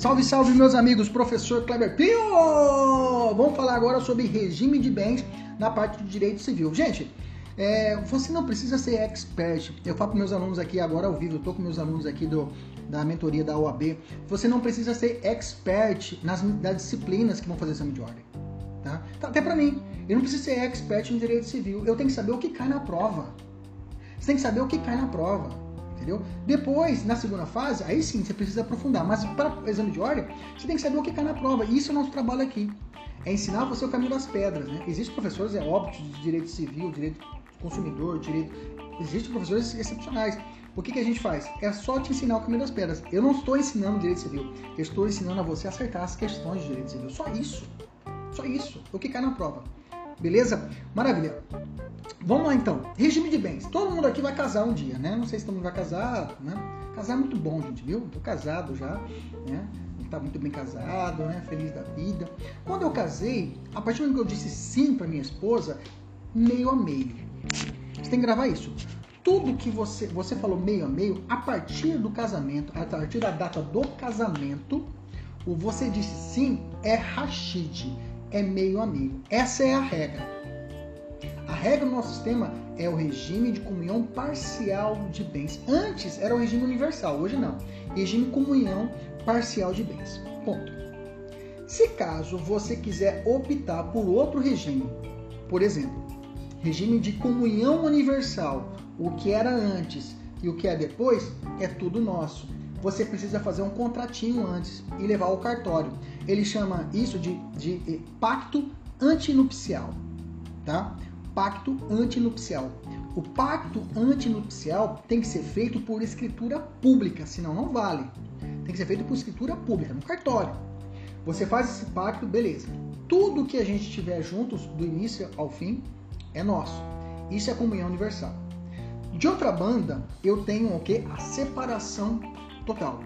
Salve, salve, meus amigos, professor Kleber Pio! Vamos falar agora sobre regime de bens na parte de direito civil. Gente, é, você não precisa ser expert. Eu falo para meus alunos aqui agora ao vivo, eu estou com meus alunos aqui do, da mentoria da OAB. Você não precisa ser expert nas, nas disciplinas que vão fazer exame de ordem. Tá? Tá, até para mim, eu não preciso ser expert em direito civil. Eu tenho que saber o que cai na prova. Você tem que saber o que cai na prova entendeu? Depois, na segunda fase, aí sim você precisa aprofundar, mas para o exame de ordem, você tem que saber o que cai na prova. E isso é o nosso trabalho aqui. É ensinar você o caminho das pedras, né? Existem professores, é óbvio, de direito civil, direito consumidor, direito. Existem professores excepcionais. O que, que a gente faz? É só te ensinar o caminho das pedras. Eu não estou ensinando direito civil, eu estou ensinando a você acertar as questões de direito civil. Só isso. Só isso. O que cai na prova. Beleza? Maravilha. Vamos lá então. Regime de bens. Todo mundo aqui vai casar um dia, né? Não sei se todo mundo vai casar, né? Casar é muito bom, gente, viu? Tô casado já, né? Tá muito bem casado, né? Feliz da vida. Quando eu casei, a partir do momento que eu disse sim para minha esposa, meio a meio. Você tem que gravar isso. Tudo que você você falou meio a meio, a partir do casamento, a partir da data do casamento, o você disse sim é Rashid, é meio a meio. Essa é a regra. A regra do nosso sistema é o regime de comunhão parcial de bens. Antes era o regime universal, hoje não. Regime de comunhão parcial de bens. Ponto. Se caso você quiser optar por outro regime, por exemplo, regime de comunhão universal, o que era antes e o que é depois, é tudo nosso. Você precisa fazer um contratinho antes e levar ao cartório. Ele chama isso de, de eh, pacto antinupcial, tá? pacto antinupcial. O pacto antinupcial tem que ser feito por escritura pública, senão não vale. Tem que ser feito por escritura pública, no cartório. Você faz esse pacto, beleza. Tudo que a gente tiver juntos, do início ao fim, é nosso. Isso é comunhão universal. De outra banda, eu tenho o que? A separação total.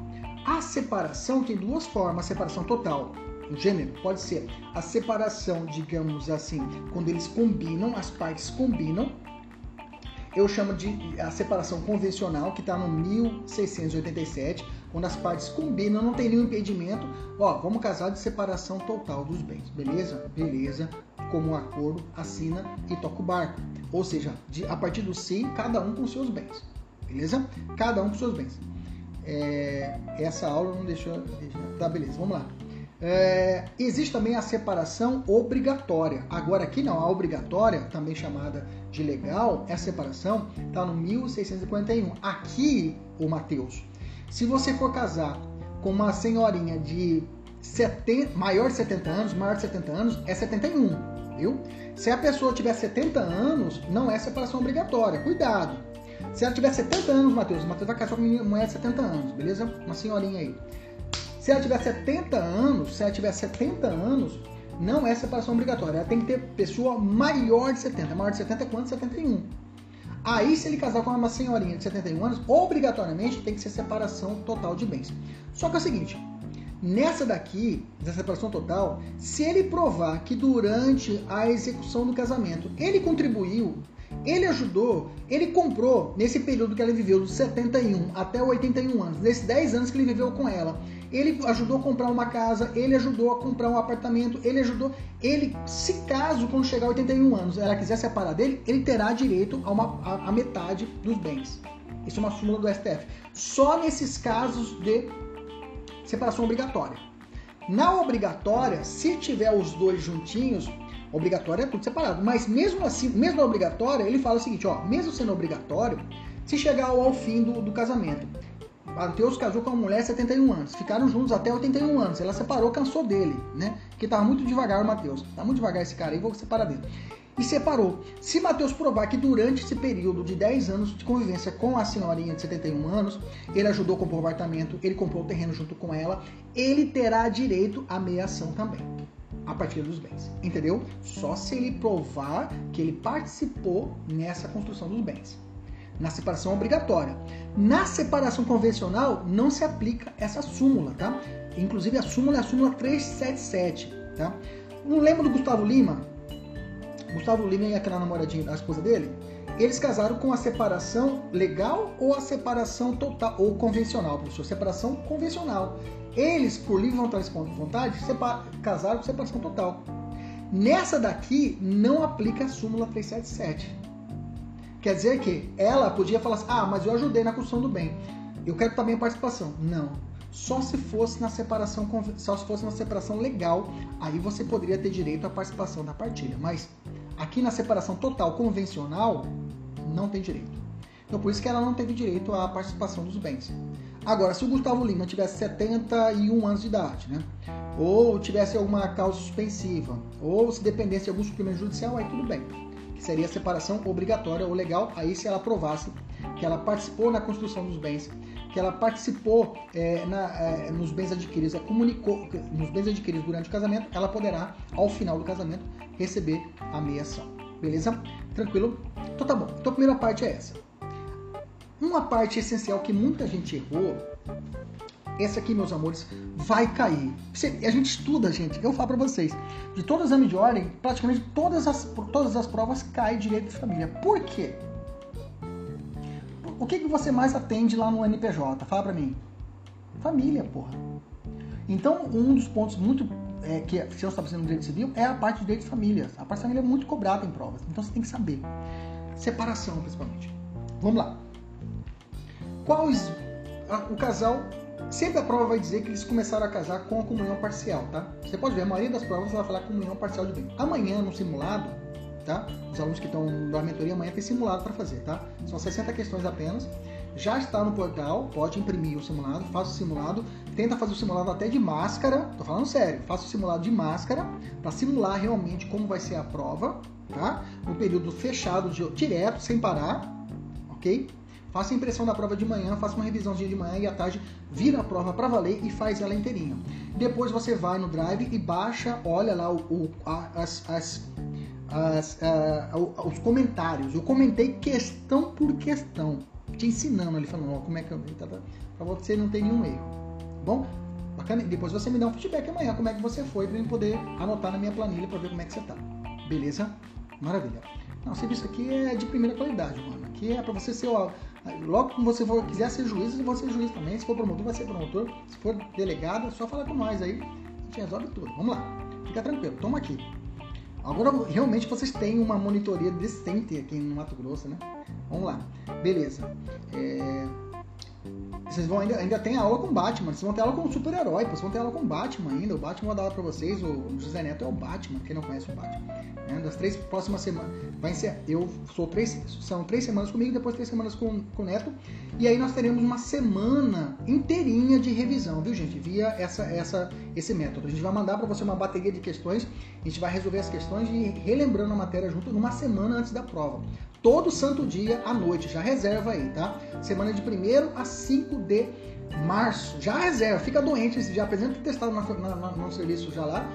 A separação tem duas formas, a separação total o gênero pode ser a separação, digamos assim, quando eles combinam, as partes combinam. Eu chamo de a separação convencional, que está no 1687, quando as partes combinam, não tem nenhum impedimento. Ó, vamos casar de separação total dos bens, beleza? Beleza. Como um acordo, assina e toca o barco. Ou seja, de, a partir do sim, cada um com seus bens, beleza? Cada um com seus bens. É, essa aula não deixou. Tá, beleza, vamos lá. É, existe também a separação obrigatória. Agora, aqui não, a obrigatória, também chamada de legal, essa separação está no 1641. Aqui, o Mateus, se você for casar com uma senhorinha de 70, maior de 70 anos, maior de 70 anos, é 71, viu? Se a pessoa tiver 70 anos, não é separação obrigatória. Cuidado! Se ela tiver 70 anos, Mateus, o Mateus vai casar com uma mulher de 70 anos, beleza? Uma senhorinha aí. Se ela tiver 70 anos, se ela tiver 70 anos, não é separação obrigatória. Ela tem que ter pessoa maior de 70. Maior de 70 é quanto? 71. Aí, se ele casar com uma senhorinha de 71 anos, obrigatoriamente tem que ser separação total de bens. Só que é o seguinte, nessa daqui, da separação total, se ele provar que durante a execução do casamento ele contribuiu, ele ajudou, ele comprou nesse período que ela viveu, dos 71 até 81 anos, nesses 10 anos que ele viveu com ela, ele ajudou a comprar uma casa, ele ajudou a comprar um apartamento, ele ajudou. Ele, se caso, quando chegar a 81 anos, ela quiser separar dele, ele terá direito a, uma, a, a metade dos bens. Isso é uma súmula do STF. Só nesses casos de separação obrigatória. Na obrigatória, se tiver os dois juntinhos, obrigatória é tudo separado. Mas mesmo assim, mesmo na obrigatória, ele fala o seguinte, ó, mesmo sendo obrigatório, se chegar ao, fim do, do casamento, Mateus casou com uma mulher de 71 anos. Ficaram juntos até 81 anos. Ela separou, cansou dele, né? Que tava muito devagar o Mateus. Tá muito devagar esse cara aí, vou separar dele. E separou. Se Mateus provar que durante esse período de 10 anos de convivência com a senhorinha de 71 anos, ele ajudou a comprar o apartamento, ele comprou o terreno junto com ela, ele terá direito à meiação também. A partir dos bens. Entendeu? Só se ele provar que ele participou nessa construção dos bens na separação obrigatória. Na separação convencional não se aplica essa súmula, tá? Inclusive a súmula é a súmula 377, tá? Não lembra do Gustavo Lima? Gustavo Lima e aquela namoradinha da esposa dele? Eles casaram com a separação legal ou a separação total ou convencional, professor? Separação convencional. Eles, por livre vontade, vontade casaram com separação total. Nessa daqui não aplica a súmula 377. Quer dizer que ela podia falar assim: "Ah, mas eu ajudei na construção do bem. Eu quero também a participação". Não. Só se fosse na separação só se fosse na separação legal, aí você poderia ter direito à participação da partilha, mas aqui na separação total convencional não tem direito. Então por isso que ela não teve direito à participação dos bens. Agora, se o Gustavo Lima tivesse 71 anos de idade, né? Ou tivesse alguma causa suspensiva, ou se dependesse de algum suprimento judicial, aí tudo bem. Que seria separação obrigatória ou legal, aí se ela provasse que ela participou na construção dos bens que ela participou é, na, é, nos bens adquiridos, comunicou nos bens adquiridos durante o casamento, ela poderá, ao final do casamento, receber a meiação. Beleza? Tranquilo? Então tá bom. Então a primeira parte é essa. Uma parte essencial que muita gente errou, essa aqui, meus amores, vai cair. A gente estuda, gente, eu falo para vocês, de todo exame de ordem, praticamente todas as, todas as provas caem direito de família. Por quê? O que, que você mais atende lá no NPJ? Fala pra mim. Família, porra. Então, um dos pontos muito é, que se eu está fazendo no direito civil é a parte de direito de família. A parte de família é muito cobrada em provas. Então você tem que saber. Separação, principalmente. Vamos lá. Quais. O casal. Sempre a prova vai dizer que eles começaram a casar com a comunhão parcial, tá? Você pode ver, a maioria das provas vai falar comunhão parcial de bem. Amanhã, no simulado, tá? Os alunos que estão na mentoria amanhã tem simulado para fazer, tá? São 60 questões apenas. Já está no portal, pode imprimir o simulado, faça o simulado, tenta fazer o simulado até de máscara, tô falando sério, faça o simulado de máscara para simular realmente como vai ser a prova, tá? No período fechado, de, direto, sem parar, ok? Faça a impressão da prova de manhã, faça uma revisãozinha de manhã e à tarde vira a prova para valer e faz ela inteirinha. Depois você vai no Drive e baixa, olha lá o, o as, as as, os comentários. Eu comentei questão por questão, te ensinando ali, falando, ó, como é que eu. Tá, tá, pra você não ter nenhum erro. Bom, bacana. Depois você me dá um feedback amanhã, como é que você foi, pra eu poder anotar na minha planilha pra ver como é que você tá. Beleza? Maravilha. Não, o serviço aqui é de primeira qualidade, mano. Aqui é pra você ser, ó, logo que você for, quiser ser juiz, você vai ser juiz também. Se for promotor, vai ser promotor. Se for delegado, é só falar com nós aí. A gente resolve tudo. Vamos lá. Fica tranquilo, toma aqui. Agora realmente vocês têm uma monitoria decente aqui no Mato Grosso, né? Vamos lá. Beleza. É... Vocês vão ainda, ainda tem aula com Batman, vocês vão ter aula com super-herói, vocês vão ter aula com Batman ainda. O Batman vai dar aula pra vocês, o José Neto é o Batman, quem não conhece o Batman. Né? Das três próximas semanas, vai ser, eu sou três, são três semanas comigo, depois três semanas com, com o Neto. E aí nós teremos uma semana inteirinha de revisão, viu gente? Via essa, essa, esse método. A gente vai mandar para você uma bateria de questões, a gente vai resolver as questões e relembrando a matéria junto numa semana antes da prova todo santo dia à noite. Já reserva aí, tá? Semana de 1 a 5 de março. Já reserva, fica doente, já apresenta testado no, no, no serviço já lá.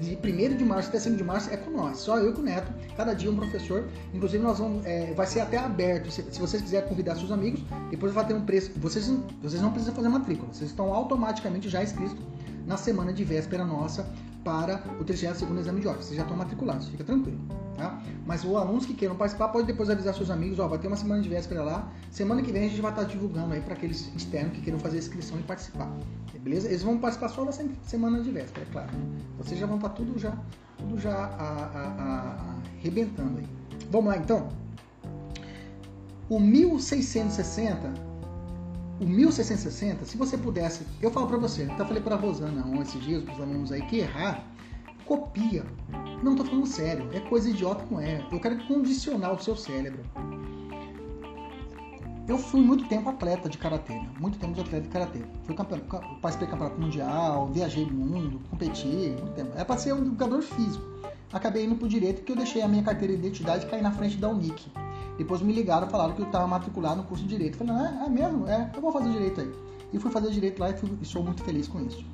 De 1 de março até 5 de março é com nós, só eu e o Neto, cada dia um professor. Inclusive, nós vamos, é, vai ser até aberto. Se, se, vocês quiserem convidar seus amigos, depois vai ter um preço. Vocês, vocês não precisam fazer matrícula, vocês estão automaticamente já inscritos na semana de véspera nossa para o 32 exame de ordem. Vocês já estão matriculados, fica tranquilo. Tá? Mas os alunos que queiram participar, pode depois avisar seus amigos, ó, vai ter uma semana de véspera lá. Semana que vem a gente vai estar divulgando aí para aqueles externos que queiram fazer a inscrição e participar. Beleza? Eles vão participar só dessa semana de véspera, é claro. Vocês já vão estar tudo já, tudo já arrebentando aí. Vamos lá então. O 1660 o 1660, se você pudesse, eu falo para você, até falei para Rosana um, esses dias, os alunos aí, que errar, copia. Não tô falando sério, é coisa idiota não é. Eu quero condicionar o seu cérebro. Eu fui muito tempo atleta de karatê, né? muito tempo de atleta de karatê. Fui campeão, participei do campeonato mundial, viajei o mundo, competi, muito tempo. É para ser um educador físico. Acabei indo pro direito porque eu deixei a minha carteira de identidade cair na frente da Unic. Depois me ligaram, falaram que eu estava matriculado no curso de Direito. Falei, ah, é mesmo? É, eu vou fazer Direito aí. E fui fazer Direito lá e, fui, e sou muito feliz com isso.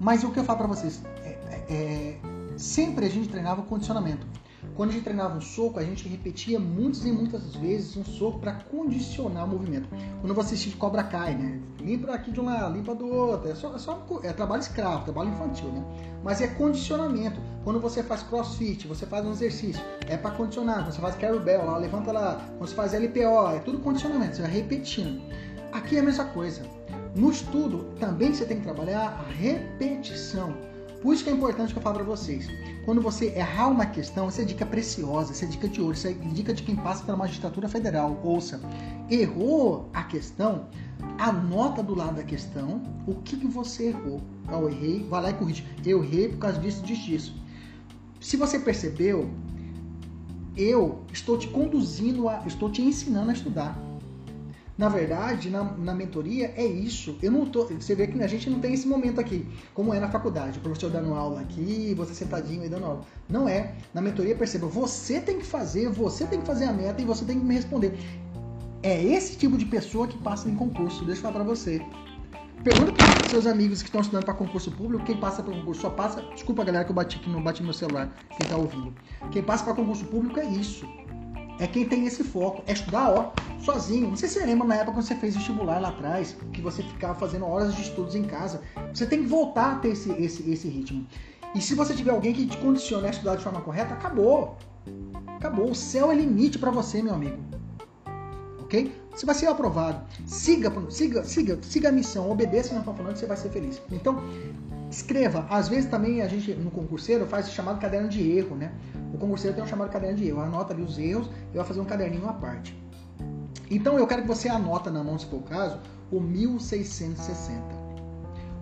Mas o que eu falo para vocês, é, é, é, sempre a gente treinava condicionamento. Quando a gente treinava um soco, a gente repetia muitas e muitas vezes um soco para condicionar o movimento. Quando você assiste Cobra Kai, né? Limpa aqui de um lado, limpa do outro. É só, é só é trabalho escravo, trabalho infantil, né? Mas é condicionamento. Quando você faz crossfit, você faz um exercício, é para condicionar. Quando você faz carry lá, levanta lá. Quando você faz LPO, é tudo condicionamento. Você vai repetindo. Aqui é a mesma coisa. No estudo, também você tem que trabalhar a repetição. Por isso que é importante que eu falo para vocês. Quando você errar uma questão, essa é dica preciosa, essa é dica de ouro, essa é dica de quem passa pela magistratura federal. Ouça, errou a questão, anota do lado da questão o que, que você errou. Eu errei, vai lá e corrige. Eu errei por causa disso, disso, disso. Se você percebeu, eu estou te conduzindo, a, estou te ensinando a estudar. Na verdade, na, na mentoria é isso. Eu não tô, você vê que a gente não tem esse momento aqui, como é na faculdade, o professor dando aula aqui, você sentadinho e dando aula. Não é. Na mentoria, perceba, você tem que fazer, você tem que fazer a meta e você tem que me responder. É esse tipo de pessoa que passa em concurso. Deixa eu falar para você. Pergunta para seus amigos que estão estudando para concurso público, quem passa para concurso só passa. Desculpa, galera, que eu bati aqui, não bati no celular, quem está ouvindo. Quem passa para concurso público é isso é quem tem esse foco, é estudar, ó, sozinho. Não sei se você lembra na época quando você fez vestibular lá atrás, que você ficava fazendo horas de estudos em casa. Você tem que voltar a ter esse, esse, esse ritmo. E se você tiver alguém que te condicione a estudar de forma correta, acabou. Acabou. O céu é limite para você, meu amigo. Ok? Você vai ser aprovado. Siga, siga, siga, siga a missão, obedeça o que você vai ser feliz. Então, escreva. Às vezes também a gente, no concurseiro, faz o chamado caderno de erro, né? O concurseiro tem um chamado caderno de erro. Anota ali os erros e vai fazer um caderninho à parte. Então eu quero que você anota na mão, se for o caso, o 1660.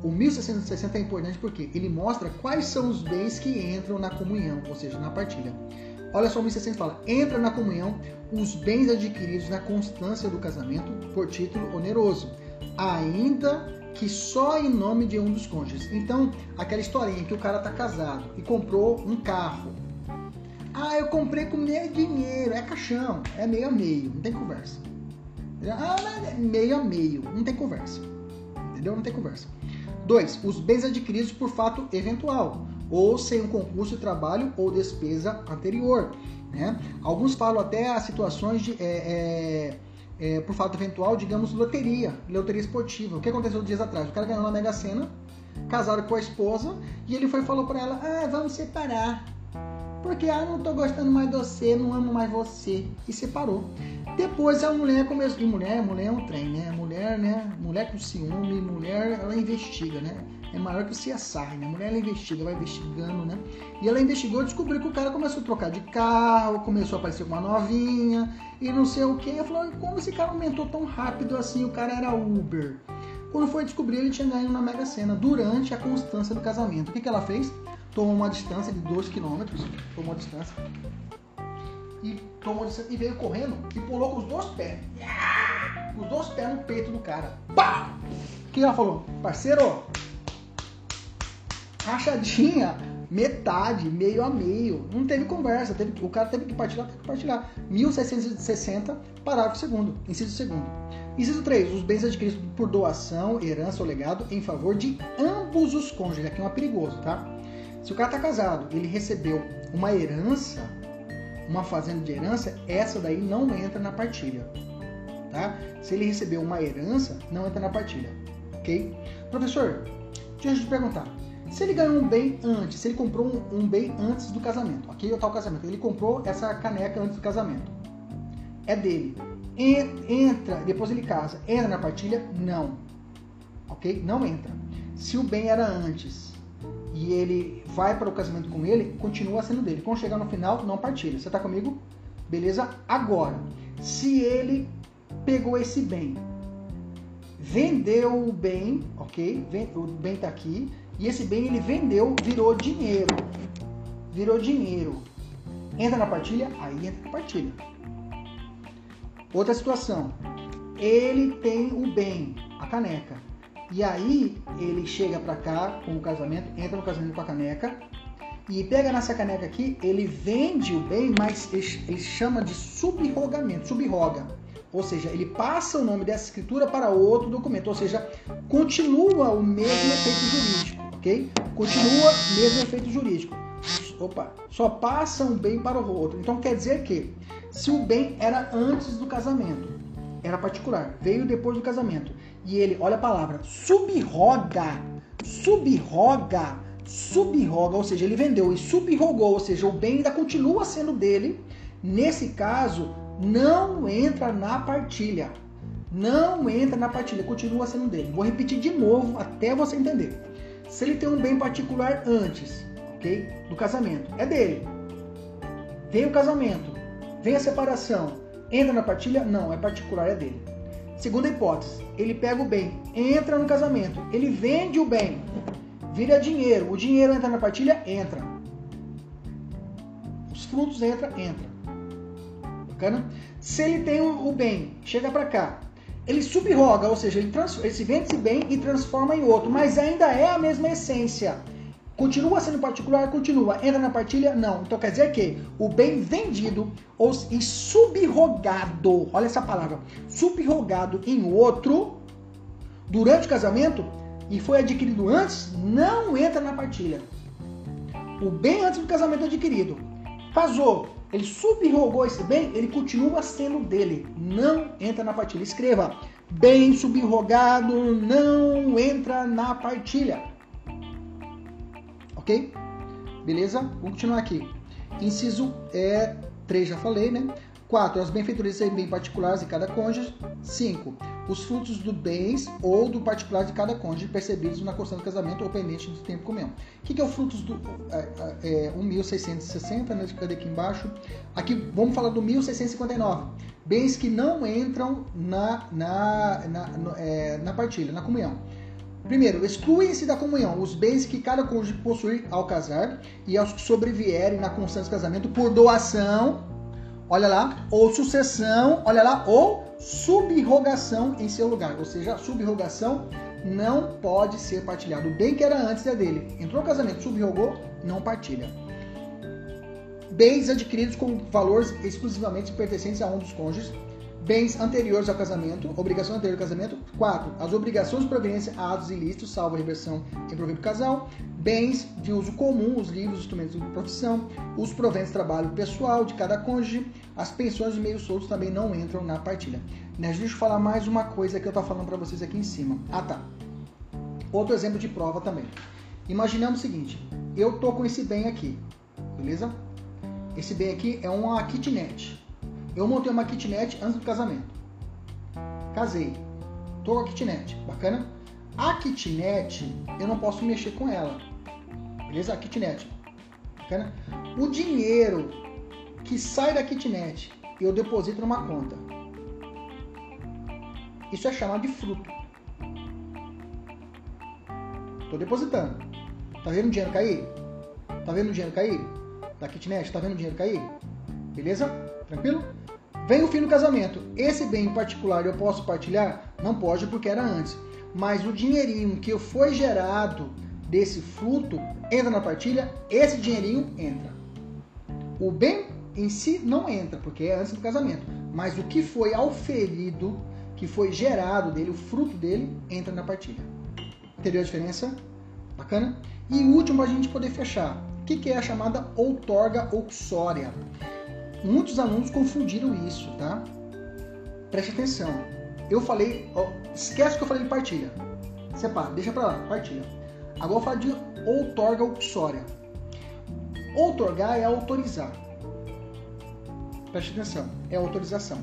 O 1660 é importante porque ele mostra quais são os bens que entram na comunhão, ou seja, na partilha. Olha só, o 1660 fala: entra na comunhão os bens adquiridos na constância do casamento por título oneroso, ainda que só em nome de um dos cônjuges. Então, aquela historinha que o cara tá casado e comprou um carro, ah, eu comprei com meio dinheiro. É caixão. É meio a meio. Não tem conversa. Ah, é meio a meio. Não tem conversa. Entendeu? Não tem conversa. Dois, os bens adquiridos por fato eventual, ou sem um concurso de trabalho ou despesa anterior. Né? Alguns falam até as situações de. É, é, é, por fato eventual, digamos, loteria, loteria esportiva. O que aconteceu dias atrás? O cara ganhou na Mega Sena, casaram com a esposa, e ele foi falou para ela: Ah, vamos separar. Porque, ah, não tô gostando mais de você, não amo mais você. E separou. Depois a mulher começou. E mulher, mulher é um trem, né? Mulher, né? Mulher com ciúme, mulher, ela investiga, né? É maior que o CSI, né? Mulher ela investiga, vai investigando, né? E ela investigou e descobriu que o cara começou a trocar de carro, começou a aparecer com uma novinha e não sei o que. Ela falou, como esse cara aumentou tão rápido assim? O cara era Uber. Quando foi descobrir, ele tinha ganho na Mega Sena durante a constância do casamento. O que, que ela fez? tomou uma distância de 2 km, tomou a distância, e, tomou distância, e veio correndo e pulou com os dois pés. Os dois pés no peito do cara. Pá! O que ela falou? Parceiro, rachadinha, metade, meio a meio. Não teve conversa. Teve, o cara teve que partilhar, teve que partilhar. 1660, parágrafo segundo, inciso segundo. Inciso 3. Os bens adquiridos por doação, herança ou legado em favor de ambos os cônjuges. Aqui é uma perigoso, tá? Se o cara tá casado, ele recebeu uma herança, uma fazenda de herança, essa daí não entra na partilha, tá? Se ele recebeu uma herança, não entra na partilha, ok? Professor, deixa eu te perguntar. Se ele ganhou um bem antes, se ele comprou um, um bem antes do casamento, ok? O tal casamento, ele comprou essa caneca antes do casamento, é dele. Entra, depois ele casa, entra na partilha? Não, ok? Não entra. Se o bem era antes e ele vai para o casamento com ele, continua sendo dele. Quando chegar no final, não partilha. Você está comigo? Beleza? Agora, se ele pegou esse bem, vendeu o bem, ok? O bem está aqui, e esse bem ele vendeu, virou dinheiro. Virou dinheiro. Entra na partilha? Aí entra na partilha. Outra situação. Ele tem o bem, a caneca. E aí ele chega para cá com o casamento, entra no casamento com a caneca e pega nessa caneca aqui, ele vende o bem, mas ele, chama de subrogamento, subroga. Ou seja, ele passa o nome dessa escritura para outro documento, ou seja, continua o mesmo efeito jurídico, ok? Continua mesmo efeito jurídico. opa, só passa um bem para o outro. Então quer dizer que se o bem era antes do casamento, era particular, veio depois do casamento, e ele, olha a palavra, subroga, subroga, subroga, ou seja, ele vendeu e subrogou, ou seja, o bem ainda continua sendo dele. Nesse caso, não entra na partilha. Não entra na partilha, continua sendo dele. Vou repetir de novo até você entender. Se ele tem um bem particular antes, ok? Do casamento, é dele. Vem o casamento, vem a separação, entra na partilha? Não, é particular, é dele. Segunda hipótese, ele pega o bem, entra no casamento, ele vende o bem, vira dinheiro, o dinheiro entra na partilha? Entra. Os frutos entra, entra. Bacana? Se ele tem o bem, chega para cá, ele subroga, ou seja, ele, ele se vende esse bem e transforma em outro, mas ainda é a mesma essência. Continua sendo particular? Continua. Entra na partilha? Não. Então quer dizer que o bem vendido ou, e subrogado, olha essa palavra, subrogado em outro, durante o casamento, e foi adquirido antes, não entra na partilha. O bem antes do casamento adquirido. Casou, ele subrogou esse bem, ele continua sendo dele. Não entra na partilha. Escreva: bem subrogado não entra na partilha. Ok? Beleza? Vamos continuar aqui. Inciso é 3, já falei, né? 4. As benfeitorias e bem particulares de cada cônjuge. 5. Os frutos do bens ou do particular de cada cônjuge percebidos na questão do casamento ou pendente do tempo comum. O que, que é o frutos do é, é, 1660, né? Cadê aqui embaixo? Aqui vamos falar do 1659. Bens que não entram na, na, na, na, é, na partilha, na comunhão. Primeiro, excluem-se da comunhão os bens que cada cônjuge possui ao casar e aos que sobrevierem na constância do casamento por doação olha lá, ou sucessão, olha lá, ou subrogação em seu lugar. Ou seja, a subrogação não pode ser partilhado. O bem que era antes é dele. Entrou no casamento, subrogou, não partilha. Bens adquiridos com valores exclusivamente pertencentes a um dos cônjuges bens anteriores ao casamento, obrigação anterior ao casamento. 4. As obrigações de proveniência a atos ilícitos, salvo a reversão em proveito do casal. Bens de uso comum, os livros, os instrumentos de profissão, os proventos de trabalho pessoal de cada cônjuge, as pensões e meios soltos também não entram na partilha. Né, deixa eu falar mais uma coisa que eu estou falando para vocês aqui em cima. Ah, tá. Outro exemplo de prova também. Imaginando o seguinte, eu tô com esse bem aqui, beleza? Esse bem aqui é uma kitnet. Eu montei uma kitnet antes do casamento. Casei. Tô com a kitnet. Bacana? A kitnet, eu não posso mexer com ela. Beleza? A kitnet. Bacana? O dinheiro que sai da kitnet, eu deposito numa conta. Isso é chamado de fruto. Tô depositando. Tá vendo o dinheiro cair? Tá vendo o dinheiro cair? Da kitnet? Tá vendo o dinheiro cair? Beleza? Tranquilo? Vem o fim do casamento. Esse bem em particular eu posso partilhar? Não pode porque era antes. Mas o dinheirinho que foi gerado desse fruto entra na partilha, esse dinheirinho entra. O bem em si não entra, porque é antes do casamento. Mas o que foi auferido, que foi gerado dele, o fruto dele, entra na partilha. Entendeu a diferença? Bacana? E o último, a gente poder fechar. O que é a chamada outorga uxória? Muitos alunos confundiram isso, tá? Preste atenção. Eu falei, ó, esquece que eu falei de partilha. Separa, deixa pra lá, partilha. Agora eu falo de outorga uxória. Outorgar é autorizar. Preste atenção, é autorização.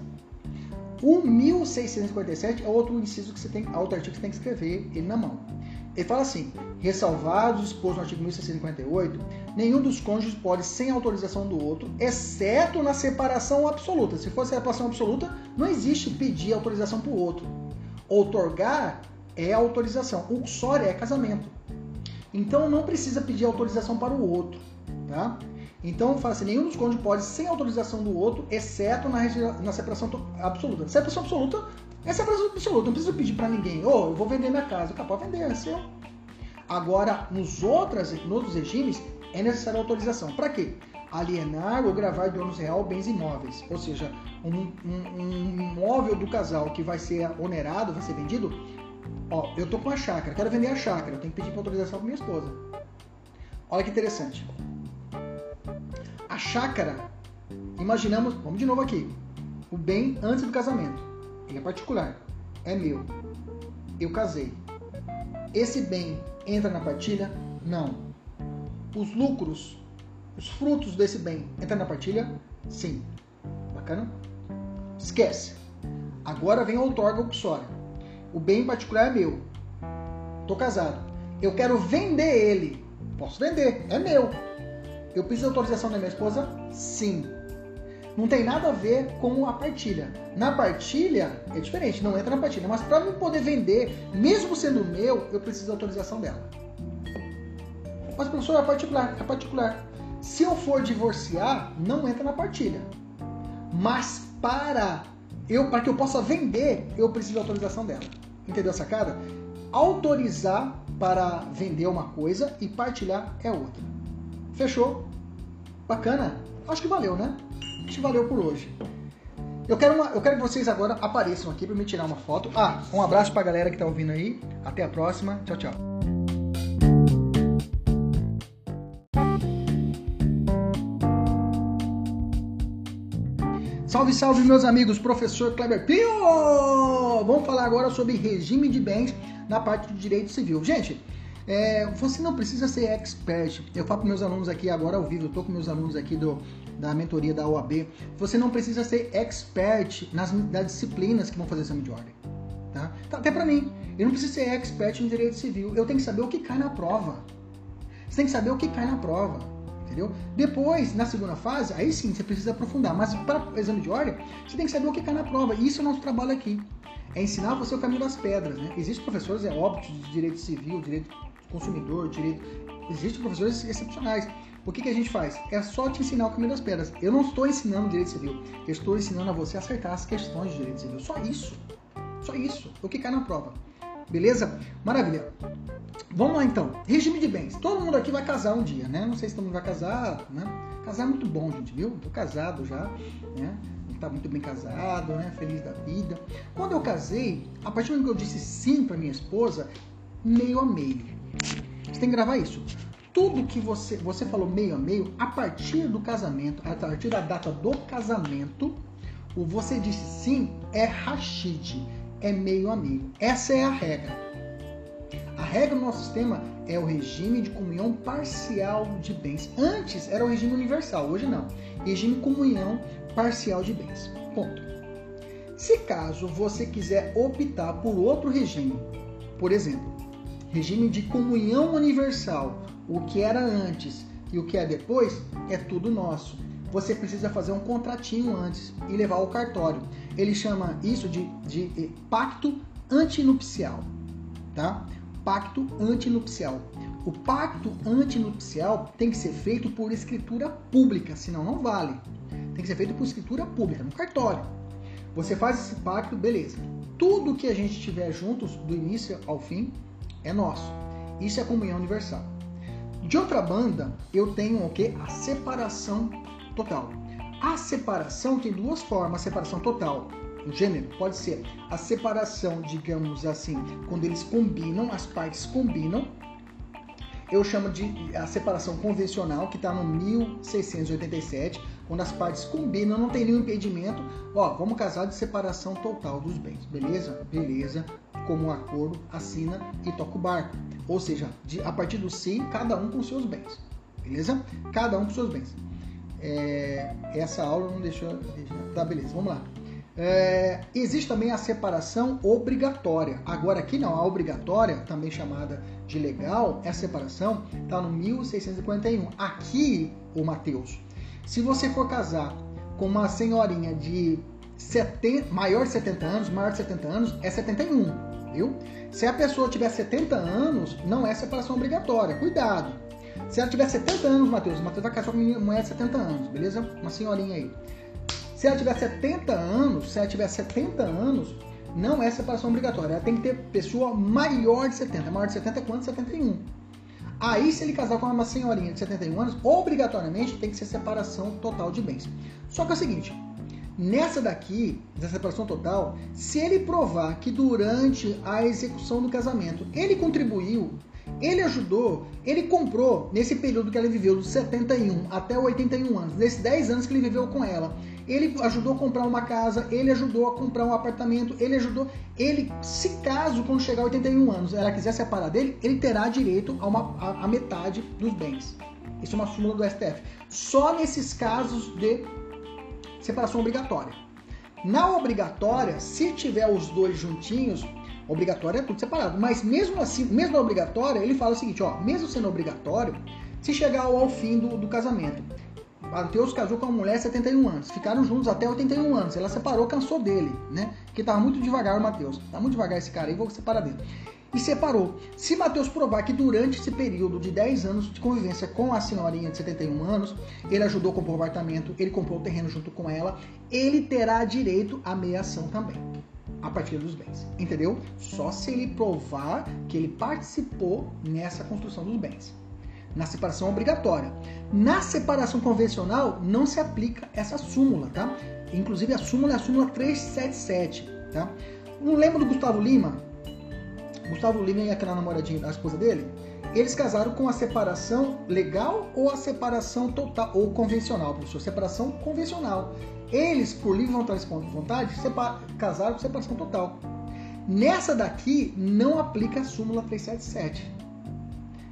O 1657 é outro inciso que você tem, outro artigo que você tem que escrever ele na mão. Ele fala assim: ressalvados exposto no artigo 1658, nenhum dos cônjuges pode, sem autorização do outro, exceto na separação absoluta. Se for separação absoluta, não existe pedir autorização para o outro. Outorgar é autorização. Uxória é casamento. Então não precisa pedir autorização para o outro. Tá? Então fala assim: nenhum dos cônjuges pode, sem autorização do outro, exceto na, na separação absoluta. Separação absoluta é frase absoluta, não precisa pedir para ninguém. Ô, oh, eu vou vender minha casa. Capaz vender, é seu. Agora, nos outros, nos outros regimes, é necessária autorização. Para quê? Alienar ou gravar de ônus real bens imóveis. Ou seja, um, um, um imóvel do casal que vai ser onerado, vai ser vendido. Ó, eu tô com a chácara, quero vender a chácara. Eu tenho que pedir autorização para minha esposa. Olha que interessante. a chácara, imaginamos, vamos de novo aqui, o bem antes do casamento. Ele é particular, é meu. Eu casei. Esse bem entra na partilha? Não. Os lucros, os frutos desse bem entram na partilha? Sim. Bacana? Esquece. Agora vem a outorga opsória. O bem particular é meu. Tô casado. Eu quero vender ele. Posso vender, é meu. Eu preciso de autorização da minha esposa? Sim. Não tem nada a ver com a partilha. Na partilha é diferente, não entra na partilha. Mas para eu poder vender, mesmo sendo meu, eu preciso da autorização dela. Mas professor, é particular, é particular. Se eu for divorciar, não entra na partilha. Mas para eu para que eu possa vender, eu preciso de autorização dela. Entendeu a sacada? Autorizar para vender uma coisa e partilhar é outra. Fechou? Bacana? Acho que valeu, né? Acho que valeu por hoje. Eu quero, uma, eu quero que vocês agora apareçam aqui para me tirar uma foto. Ah, um abraço para a galera que está ouvindo aí. Até a próxima. Tchau, tchau. Salve, salve, meus amigos, professor Kleber Pio! Vamos falar agora sobre regime de bens na parte do direito civil. Gente, é, você não precisa ser expert. Eu falo para meus alunos aqui agora ao vivo, eu estou com meus alunos aqui do, da mentoria da OAB. Você não precisa ser expert nas, disciplinas que vão fazer exame de ordem. Tá? Então, até para mim, eu não preciso ser expert em direito civil. Eu tenho que saber o que cai na prova. Você tem que saber o que cai na prova entendeu? Depois, na segunda fase, aí sim você precisa aprofundar, mas para o exame de ordem, você tem que saber o que cai na prova. E isso é o nosso trabalho aqui. É ensinar você o caminho das pedras, né? Existem professores, é óbvio, de direito civil, direito consumidor, direito. Existem professores excepcionais. O que, que a gente faz? É só te ensinar o caminho das pedras. Eu não estou ensinando direito civil, eu estou ensinando a você acertar as questões de direito civil. Só isso. Só isso. O que cai na prova. Beleza? Maravilha. Vamos lá então. Regime de bens. Todo mundo aqui vai casar um dia, né? Não sei se todo mundo vai casar, né? Casar é muito bom, gente, viu? Tô casado já, né? Tá muito bem casado, né? Feliz da vida. Quando eu casei, a partir do momento que eu disse sim para minha esposa, meio a meio. Você tem que gravar isso. Tudo que você você falou meio a meio, a partir do casamento, a partir da data do casamento, o você disse sim é rachid, é meio a meio. Essa é a regra. A regra do nosso sistema é o regime de comunhão parcial de bens. Antes era o regime universal, hoje não. Regime comunhão parcial de bens. Ponto. Se caso você quiser optar por outro regime, por exemplo, regime de comunhão universal, o que era antes e o que é depois, é tudo nosso. Você precisa fazer um contratinho antes e levar ao cartório. Ele chama isso de, de, de pacto antinupcial, tá? Pacto antinupcial. O pacto antinupcial tem que ser feito por escritura pública, senão não vale. Tem que ser feito por escritura pública, no cartório. Você faz esse pacto, beleza. Tudo que a gente tiver juntos, do início ao fim, é nosso. Isso é comunhão universal. De outra banda, eu tenho o que? A separação total. A separação tem duas formas, a separação total. O gênero pode ser a separação, digamos assim, quando eles combinam, as partes combinam. Eu chamo de a separação convencional, que está no 1687, quando as partes combinam, não tem nenhum impedimento. Ó, vamos casar de separação total dos bens, beleza? Beleza. Como um acordo, assina e toca o barco. Ou seja, de, a partir do sim, cada um com seus bens. Beleza? Cada um com seus bens. É, essa aula não deixou. Tá, beleza, vamos lá. É, existe também a separação obrigatória. Agora, aqui não, a obrigatória, também chamada de legal, essa separação está no 1641. Aqui, o Mateus, se você for casar com uma senhorinha de 70, maior de 70 anos, maior de 70 anos, é 71, viu? Se a pessoa tiver 70 anos, não é separação obrigatória. Cuidado. Se ela tiver 70 anos, Matheus, o Matheus vai casar com uma mulher de 70 anos, beleza? Uma senhorinha aí. Se ela tiver 70 anos, se ela tiver 70 anos, não é separação obrigatória. Ela tem que ter pessoa maior de 70. Maior de 70 é quanto? 71. Aí, se ele casar com uma senhorinha de 71 anos, obrigatoriamente tem que ser separação total de bens. Só que é o seguinte, nessa daqui, da separação total, se ele provar que durante a execução do casamento ele contribuiu Ele ajudou, ele comprou, nesse período que ela viveu, dos 71 até 81 anos, nesses 10 anos que ele viveu com ela, ele ajudou a comprar uma casa, ele ajudou a comprar um apartamento, ele ajudou. Ele, se caso, quando chegar a 81 anos, ela quiser separar dele, ele terá direito a, uma, a, a metade dos bens. Isso é uma súmula do STF. Só nesses casos de separação obrigatória. Na obrigatória, se tiver os dois juntinhos, obrigatória é tudo separado. Mas mesmo assim, mesmo na obrigatória, ele fala o seguinte, ó, mesmo sendo obrigatório, se chegar ao, ao fim do, do casamento, Mateus casou com uma mulher 71 anos, ficaram juntos até 81 anos. Ela separou, cansou dele, né? Que tava muito devagar o Mateus. Tá muito devagar esse cara aí, vou separar dele. E separou. Se Mateus provar que durante esse período de 10 anos de convivência com a senhorinha de 71 anos, ele ajudou a comprar o apartamento, ele comprou o terreno junto com ela, ele terá direito à meiação também a partir dos bens. Entendeu? Só se ele provar que ele participou nessa construção dos bens na separação obrigatória. Na separação convencional não se aplica essa súmula, tá? Inclusive a súmula é a súmula 377, tá? Não lembra do Gustavo Lima? Gustavo Lima e aquela namoradinha, a esposa dele? Eles casaram com a separação legal ou a separação total ou convencional, professor? Separação convencional. Eles, por livre vontade, separa, casaram com separação total. Nessa daqui não aplica a súmula 377.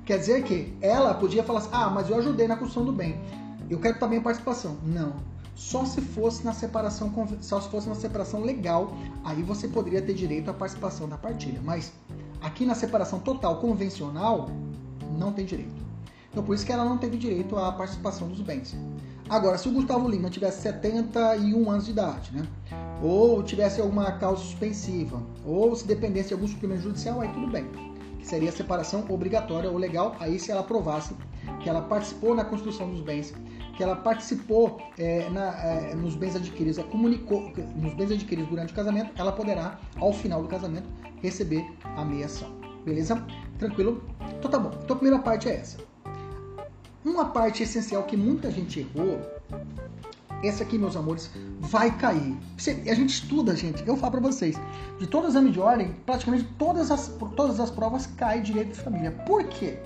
Quer dizer que ela podia falar assim: ah, mas eu ajudei na construção do bem. Eu quero também a participação. Não. Só se fosse na separação, só se fosse na separação legal, aí você poderia ter direito à participação da partilha. Mas aqui na separação total convencional, não tem direito. Então por isso que ela não teve direito à participação dos bens. Agora, se o Gustavo Lima tivesse 71 anos de idade, né? Ou tivesse alguma causa suspensiva, ou se dependesse de algum suplemento judicial, aí tudo bem que seria a separação obrigatória ou legal, aí se ela provasse que ela participou na construção dos bens, que ela participou é, na, é, nos bens adquiridos, é, comunicou nos bens adquiridos durante o casamento, ela poderá, ao final do casamento, receber a meiação. Beleza? Tranquilo? Então tá bom. Então a primeira parte é essa. Uma parte essencial que muita gente errou esse aqui, meus amores, vai cair. A gente estuda, gente, eu falo para vocês, de todo exame de ordem, praticamente todas as, todas as provas caem direito de família. Por quê?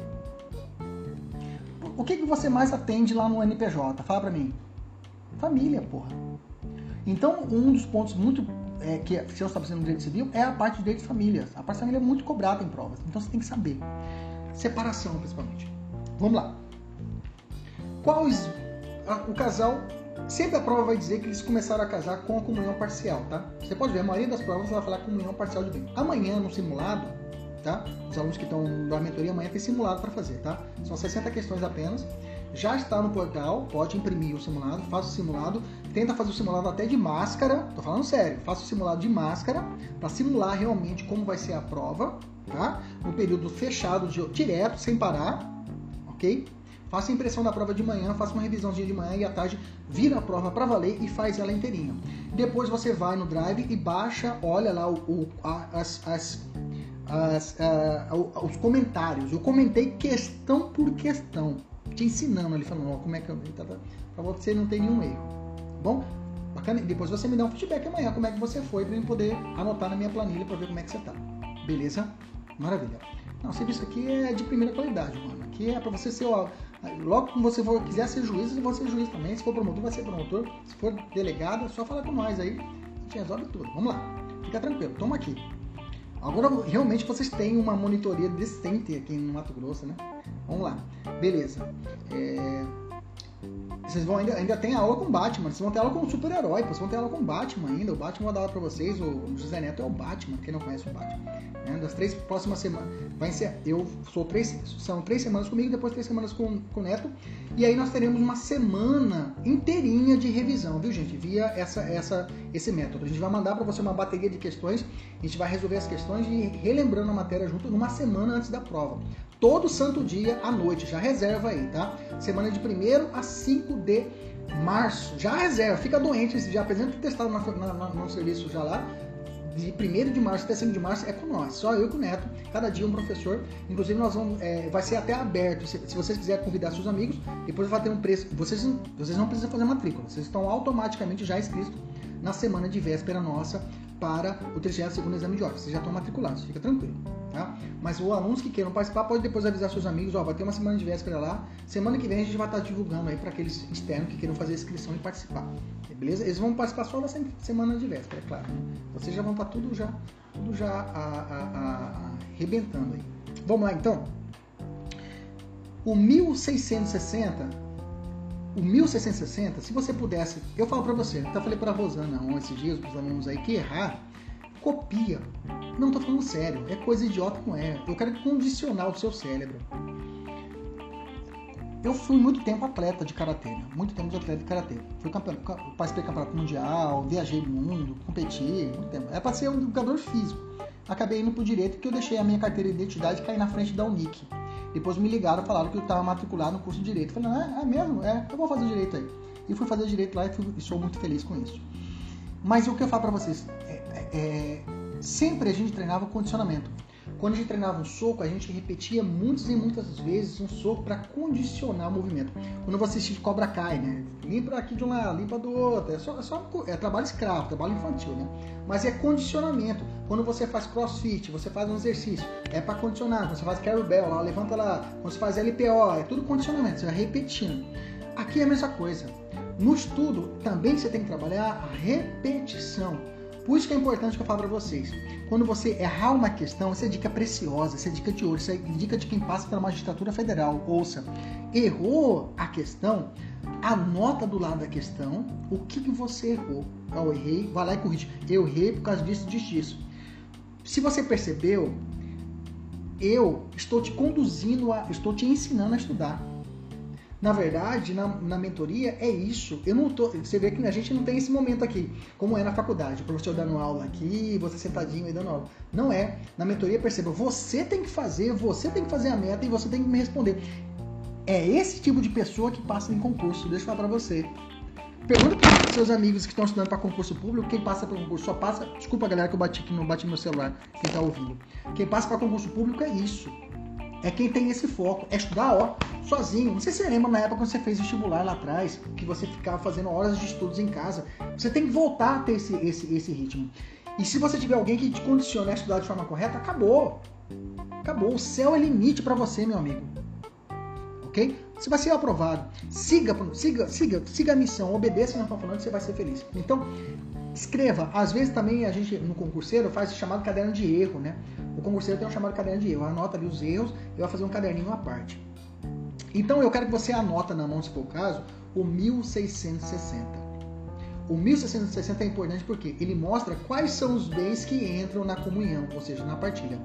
O que, que você mais atende lá no NPJ? Fala pra mim. Família, porra. Então, um dos pontos muito é, que se eu estabelecendo no direito civil é a parte de direito de família. A parte de família é muito cobrada em provas. Então você tem que saber. Separação, principalmente. Vamos lá. Quais o casal Sempre a prova vai dizer que eles começaram a casar com a comunhão parcial, tá? Você pode ver, a maioria das provas vai falar comunhão parcial de bem. Amanhã, no simulado, tá? Os alunos que estão na mentoria amanhã tem simulado para fazer, tá? São 60 questões apenas. Já está no portal, pode imprimir o simulado, faça o simulado, tenta fazer o simulado até de máscara, tô falando sério, faça o simulado de máscara para simular realmente como vai ser a prova, tá? No período fechado, direto, sem parar, ok? Faça a impressão da prova de manhã, faça uma revisãozinha de manhã e à tarde vira a prova para valer e faz ela inteirinha. Depois você vai no Drive e baixa, olha lá o, o as, as, as, os comentários. Eu comentei questão por questão, te ensinando ali, falando ó, como é que eu. Tá, tá, para você não ter nenhum erro. Bom? Bacana? Depois você me dá um feedback amanhã, como é que você foi, para eu poder anotar na minha planilha para ver como é que você tá. Beleza? Maravilha. Não, o serviço aqui é de primeira qualidade, mano. Aqui é para você ser ó, Logo que você for, quiser ser juiz, você vai ser juiz também. Se for promotor, vai ser promotor. Se for delegado, é só falar com nós aí. A gente resolve tudo. Vamos lá. Fica tranquilo. Toma aqui. Agora, realmente, vocês têm uma monitoria decente aqui no Mato Grosso, né? Vamos lá. Beleza. É... Vocês vão ainda, ainda tem aula com Batman, vocês vão ter aula com super-herói, vocês vão ter aula com Batman ainda. O Batman vou dar aula pra vocês, o José Neto é o Batman, quem não conhece o Batman. Né? Das três próximas semanas, vai ser, eu sou três, são três semanas comigo, depois três semanas com, com o Neto. E aí nós teremos uma semana inteirinha de revisão, viu gente? Via essa, essa, esse método. A gente vai mandar para você uma bateria de questões, a gente vai resolver as questões e relembrando a matéria junto numa semana antes da prova todo santo dia à noite. Já reserva aí, tá? Semana de 1 a 5 de março. Já reserva, fica doente, já apresenta o testado no serviço já lá. De 1 de março até 5 de março é com nós, só eu e com o Neto, cada dia um professor. Inclusive, nós vamos, é, vai ser até aberto. Se, se, vocês quiserem convidar seus amigos, depois vai ter um preço. Vocês, vocês não precisam fazer matrícula, vocês estão automaticamente já inscritos na semana de véspera nossa para o 32 exame de ordem. Vocês já estão matriculados, fica tranquilo. Tá? Mas os alunos que queiram participar pode depois avisar seus amigos, ó, vai ter uma semana de véspera lá. Semana que vem a gente vai estar divulgando aí para aqueles externos que queiram fazer a inscrição e participar. Beleza? Eles vão participar só da semana de véspera, é claro. Vocês já vão estar tudo já, tudo já arrebentando aí. Vamos lá então. O 1660 o 1660, se você pudesse, eu falo para você, até falei para Rosana ontem esses dias, os alunos aí, que errar, copia. Não tô falando sério, é coisa idiota não é. Eu quero condicionar o seu cérebro. Eu fui muito tempo atleta de karatê, né? muito tempo de atleta de karatê. Fui campeão, participei do campeonato mundial, viajei no mundo, competi, muito tempo. Era para ser um jogador físico. Acabei indo pro direito porque eu deixei a minha carteira de identidade cair na frente da Unic. Depois me ligaram falaram que eu estava matriculado no curso de direito. falei, não, é, é, mesmo? É, eu vou fazer direito aí. E fui fazer direito lá e, fui, e sou muito feliz com isso. Mas o que eu falo para vocês é, é, é sempre a gente treinava condicionamento. Quando a gente treinava um soco, a gente repetia muitas e muitas vezes um soco para condicionar o movimento. Quando você assiste Cobra Kai, né? Limpa aqui de um lado, limpa do outro. É só, é só é trabalho escravo, trabalho infantil, né? Mas é condicionamento. Quando você faz crossfit, você faz um exercício, é para condicionar. Quando você faz carry lá, levanta lá. Quando você faz LPO, é tudo condicionamento, você vai repetindo. Aqui é a mesma coisa. No estudo, também você tem que trabalhar a repetição. Por isso que é importante que eu falo para vocês. Quando você errar uma questão, essa é dica preciosa, essa é dica de ouro, essa é dica de quem passa pela magistratura federal. Ouça, errou a questão, anota do lado da questão o que, que você errou. Eu errei, vai lá e corrige. Eu errei por causa disso, disso, disso. Se você percebeu, eu estou te conduzindo a, estou te ensinando a estudar. Na verdade, na, na, mentoria é isso. Eu não tô, você vê que a gente não tem esse momento aqui, como é na faculdade, o professor dando aula aqui, você sentadinho aí dando aula. Não é. Na mentoria, perceba, você tem que fazer, você tem que fazer a meta e você tem que me responder. É esse tipo de pessoa que passa em concurso. Deixa eu falar para você. Pergunta para seus amigos que estão estudando para concurso público, quem passa para concurso só passa. Desculpa, galera, que eu bati que não bati no meu celular, quem está ouvindo. Quem passa para concurso público é isso é quem tem esse foco, é estudar, ó, sozinho. Não sei se você lembra na época quando você fez vestibular lá atrás, que você ficava fazendo horas de estudos em casa. Você tem que voltar a ter esse, esse, esse ritmo. E se você tiver alguém que te condicione a estudar de forma correta, acabou. Acabou. O céu é limite para você, meu amigo. Ok? Você vai ser aprovado. Siga, siga, siga, siga a missão, obedeça o que nós falando, você vai ser feliz. Então, escreva. Às vezes também a gente, no concurseiro, faz o chamado caderno de erro, né? O concurseiro tem um chamado caderno de erro. Anota ali os erros e vai fazer um caderninho à parte. Então eu quero que você anota na mão, se for o caso, o 1660. O 1660 é importante porque ele mostra quais são os bens que entram na comunhão, ou seja, na partilha.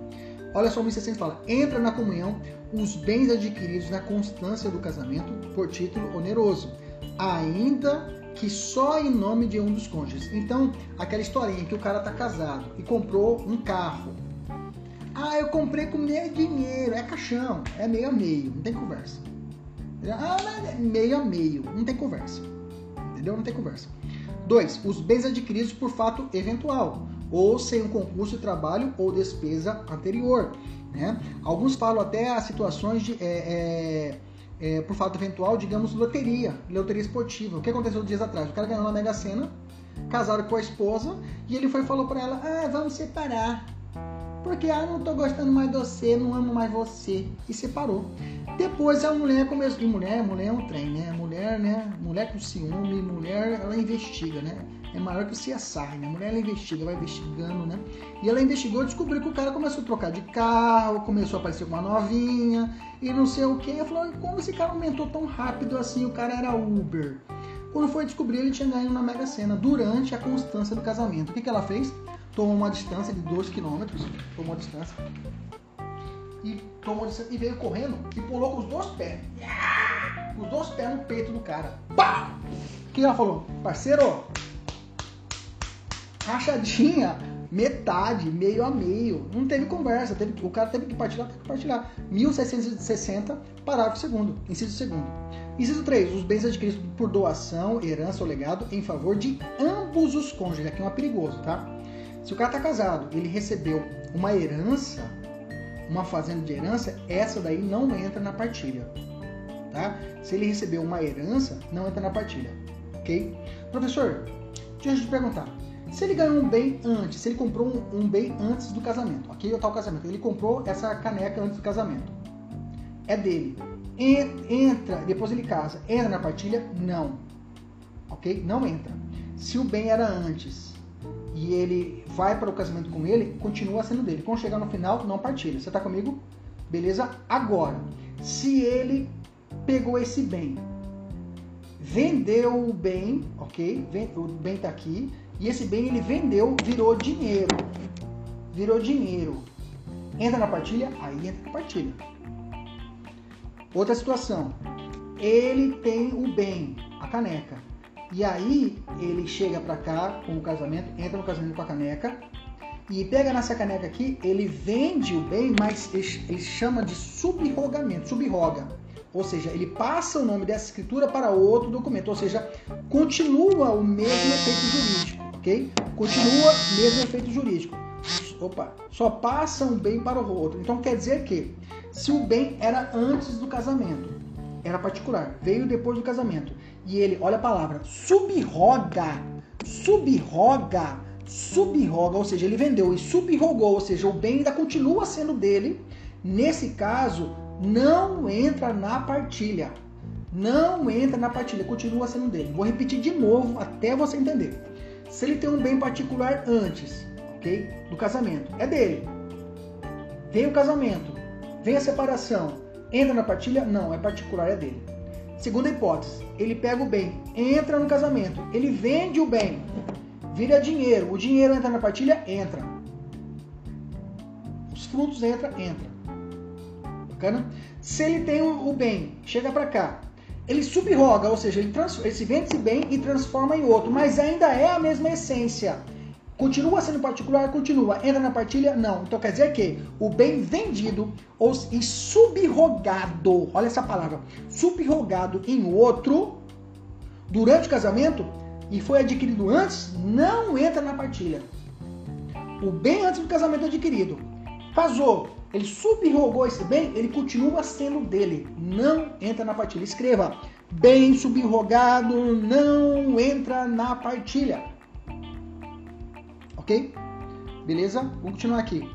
Olha só o 1660 fala: entra na comunhão os bens adquiridos na constância do casamento por título oneroso, ainda que só em nome de um dos cônjuges. Então, aquela historinha que o cara tá casado e comprou um carro. Ah, eu comprei com meu dinheiro. É caixão, é meio a meio, não tem conversa. Ah, é meio a meio, não tem conversa. Entendeu? Não tem conversa. Dois, os bens adquiridos por fato eventual, ou sem um concurso de trabalho ou despesa anterior. Né? Alguns falam até as situações de. É, é, é, por fato eventual, digamos, loteria, loteria esportiva. O que aconteceu dias atrás? O cara ganhou na Mega Sena, casaram com a esposa, e ele foi falou para ela: Ah, vamos separar. Porque ah, não tô gostando mais de você, não amo mais você. E separou. Depois a mulher começou. E mulher, mulher é um trem, né? Mulher, né? Mulher com ciúme, mulher, ela investiga, né? É maior que o CSI, né? A mulher ela investiga, vai investigando, né? E ela investigou e descobriu que o cara começou a trocar de carro, começou a aparecer com uma novinha e não sei o que. Ela falou, como esse cara aumentou tão rápido assim? O cara era Uber. Quando foi descobrir, ele tinha ganho na Mega Sena durante a constância do casamento. O que, que ela fez? Tomou uma distância de 2 km, tomou a distância e tomou distância, e veio correndo e pulou com os dois pés. Com os dois pés no peito do cara. Pá! O que ela falou? Parceiro, rachadinha, metade, meio a meio. Não teve conversa. Teve, o cara teve que partilhar, teve que partilhar. 1660, parágrafo segundo, inciso segundo. Inciso 3. Os bens adquiridos por doação, herança ou legado em favor de ambos os cônjuges. Aqui é uma perigoso, tá? Se o cara tá casado, ele recebeu uma herança, uma fazenda de herança, essa daí não entra na partilha. Tá? Se ele recebeu uma herança, não entra na partilha. Ok? Professor, deixa eu te perguntar. Se ele ganhou um bem antes, se ele comprou um, um bem antes do casamento, ok? Ou tal casamento, ele comprou essa caneca antes do casamento. É dele. Entra, depois ele casa. Entra na partilha? Não. Ok? Não entra. Se o bem era antes e ele vai para o casamento com ele, continua sendo dele. Quando chegar no final, não partilha. Você está comigo? Beleza? Agora, se ele pegou esse bem, vendeu o bem, ok? O bem está aqui, e esse bem ele vendeu, virou dinheiro. Virou dinheiro. Entra na partilha? Aí entra na partilha. Outra situação. Ele tem o bem, a caneca. E aí ele chega para cá com o casamento, entra no casamento com a caneca e pega nessa caneca aqui, ele vende o bem, mas ele chama de subrogamento, subroga. Ou seja, ele passa o nome dessa escritura para outro documento, ou seja, continua o mesmo efeito jurídico, ok? Continua mesmo efeito jurídico. Opa, só passa um bem para o outro. Então quer dizer que se o bem era antes do casamento, era particular, veio depois do casamento, e ele, olha a palavra, subroga, subroga, subroga, ou seja, ele vendeu e subrogou, ou seja, o bem ainda continua sendo dele. Nesse caso, não entra na partilha. Não entra na partilha, continua sendo dele. Vou repetir de novo até você entender. Se ele tem um bem particular antes, ok? Do casamento, é dele. Vem o casamento, vem a separação, entra na partilha? Não, é particular, é dele. Segunda hipótese, ele pega o bem, entra no casamento, ele vende o bem, vira dinheiro, o dinheiro entra na partilha? Entra. Os frutos entra, entra. Bacana? Se ele tem o bem, chega para cá, ele subroga, ou seja, ele, ele se vende esse bem e transforma em outro, mas ainda é a mesma essência. Continua sendo particular? Continua. Entra na partilha? Não. Então quer dizer que o bem vendido ou, e subrogado, olha essa palavra, subrogado em outro durante o casamento e foi adquirido antes, não entra na partilha. O bem antes do casamento adquirido. Casou, ele subrogou esse bem, ele continua sendo dele, não entra na partilha. Escreva: bem subrogado não entra na partilha ok? Beleza? Vamos continuar aqui.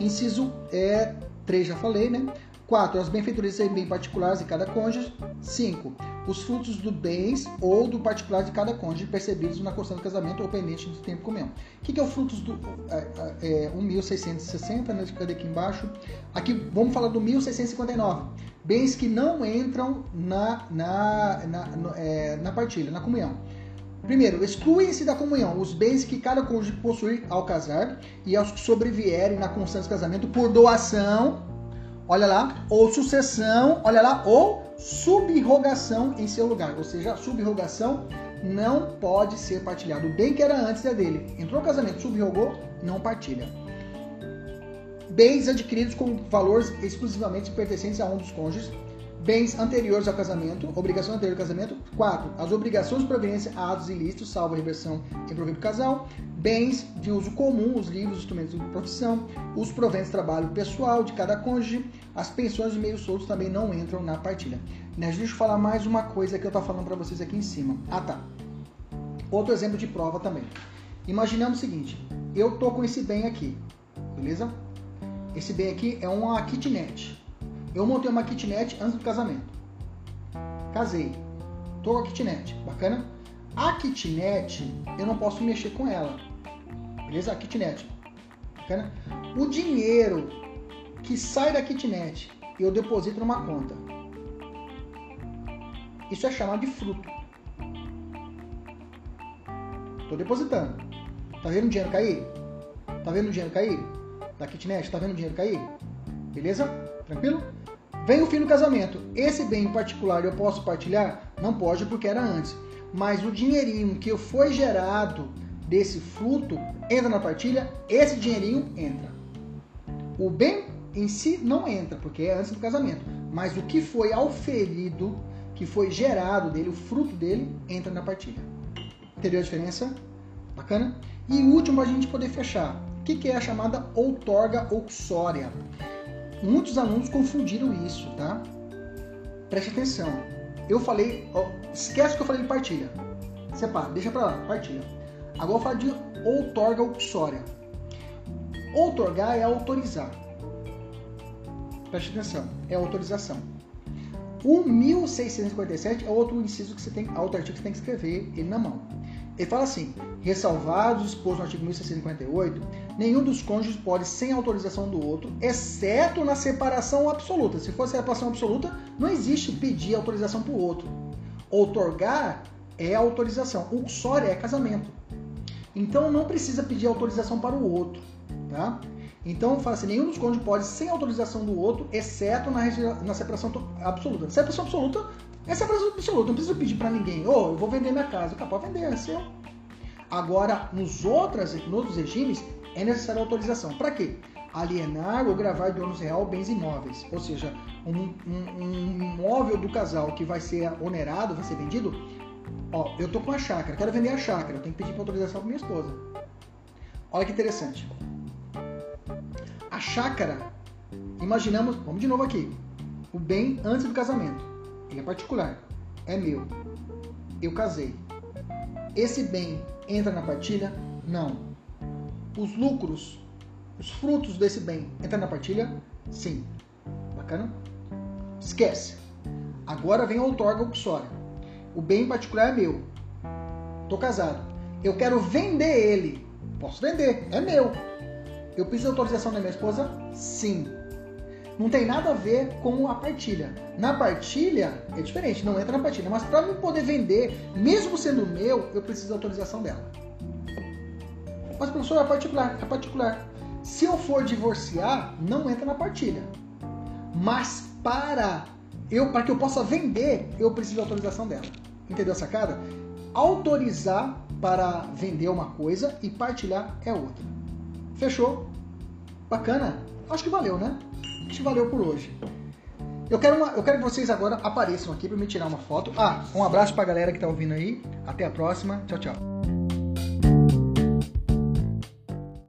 Inciso é 3, já falei, né? 4. As benfeitorias serem bem particulares de cada cônjuge. 5. Os frutos do bens ou do particular de cada cônjuge percebidos na questão do casamento ou pendente do tempo comum. O que, é o frutos do é, é, 1660, né? Cadê aqui embaixo? Aqui vamos falar do 1659. Bens que não entram na, na, na, na, é, na partilha, na comunhão. Primeiro, excluem-se da comunhão os bens que cada cônjuge possui ao casar e aos que sobrevierem na constância do casamento por doação, olha lá, ou sucessão, olha lá, ou subrogação em seu lugar. Ou seja, a subrogação não pode ser partilhado. O bem que era antes é dele. Entrou no casamento, subrogou, não partilha. Bens adquiridos com valores exclusivamente pertencentes a um dos cônjuges bens anteriores ao casamento, obrigações anteriores ao casamento. 4. As obrigações de a atos ilícitos, salvo a reversão em proveito casal. Bens de uso comum, os livros, os instrumentos de profissão, os proventos de trabalho pessoal de cada cônjuge. As pensões e meios soltos também não entram na partilha. Né, deixa eu falar mais uma coisa que eu estou falando para vocês aqui em cima. Ah, tá. Outro exemplo de prova também. Imaginamos o seguinte: eu tô com esse bem aqui, beleza? Esse bem aqui é uma kitnet. Eu montei uma kitnet antes do casamento. Casei. Tô com a kitnet. Bacana? A kitnet, eu não posso mexer com ela. Beleza? A kitnet. Bacana? O dinheiro que sai da kitnet, eu deposito numa conta. Isso é chamado de fruto. Tô depositando. Tá vendo o dinheiro cair? Tá vendo o dinheiro cair? Da kitnet? Tá vendo o dinheiro cair? Beleza? Tranquilo? Vem o fim do casamento. Esse bem em particular eu posso partilhar? Não pode porque era antes. Mas o dinheirinho que foi gerado desse fruto entra na partilha, esse dinheirinho entra. O bem em si não entra, porque é antes do casamento. Mas o que foi auferido, que foi gerado dele, o fruto dele, entra na partilha. Entendeu a diferença? Bacana? E o último, a gente poder fechar. O que é a chamada outorga uxória? Muitos alunos confundiram isso, tá? Preste atenção. Eu falei, ó, esquece que eu falei de partilha. Separa, deixa pra lá, partilha. Agora eu falo de outorga uxória. Outorgar é autorizar. Preste atenção, é autorização. O 1647 é outro inciso que você tem, outro artigo que você tem que escrever ele na mão. Ele fala assim: ressalvados exposto no artigo 1658, nenhum dos cônjuges pode, sem autorização do outro, exceto na separação absoluta. Se for separação absoluta, não existe pedir autorização para o outro. Outorgar é autorização. Uxória é casamento. Então não precisa pedir autorização para o outro, tá? Então fala assim, nenhum dos cônjuges pode sem autorização do outro, exceto na, na separação absoluta. Separação absoluta é separação absoluta, não precisa pedir para ninguém. Ô, oh, eu vou vender minha casa. Capaz vender, é seu. Agora, nos, outras, nos outros regimes, é necessária autorização. Para quê? Alienar ou gravar de ônus real bens imóveis. Ou seja, um, um, um imóvel do casal que vai ser onerado, vai ser vendido. Ó, eu tô com a chácara, quero vender a chácara, eu tenho que pedir para autorização para minha esposa. Olha que interessante. A chácara, imaginamos, vamos de novo aqui, o bem antes do casamento. Ele é particular, é meu. Eu casei. Esse bem entra na partilha? Não. Os lucros, os frutos desse bem entram na partilha? Sim. Bacana? Esquece. Agora vem a outorga uxória. O bem particular é meu. Tô casado. Eu quero vender ele. Posso vender, é meu. Eu preciso de autorização da minha esposa? Sim. Não tem nada a ver com a partilha. Na partilha é diferente, não entra na partilha. Mas para eu poder vender, mesmo sendo meu, eu preciso da autorização dela. Mas professor, é particular, é particular. Se eu for divorciar, não entra na partilha. Mas para eu, para que eu possa vender, eu preciso da autorização dela. Entendeu a sacada? Autorizar para vender uma coisa e partilhar é outra. Fechou? Bacana? Acho que valeu, né? Acho que valeu por hoje. Eu quero, uma, eu quero que vocês agora apareçam aqui para me tirar uma foto. Ah, um abraço para a galera que está ouvindo aí. Até a próxima. Tchau, tchau.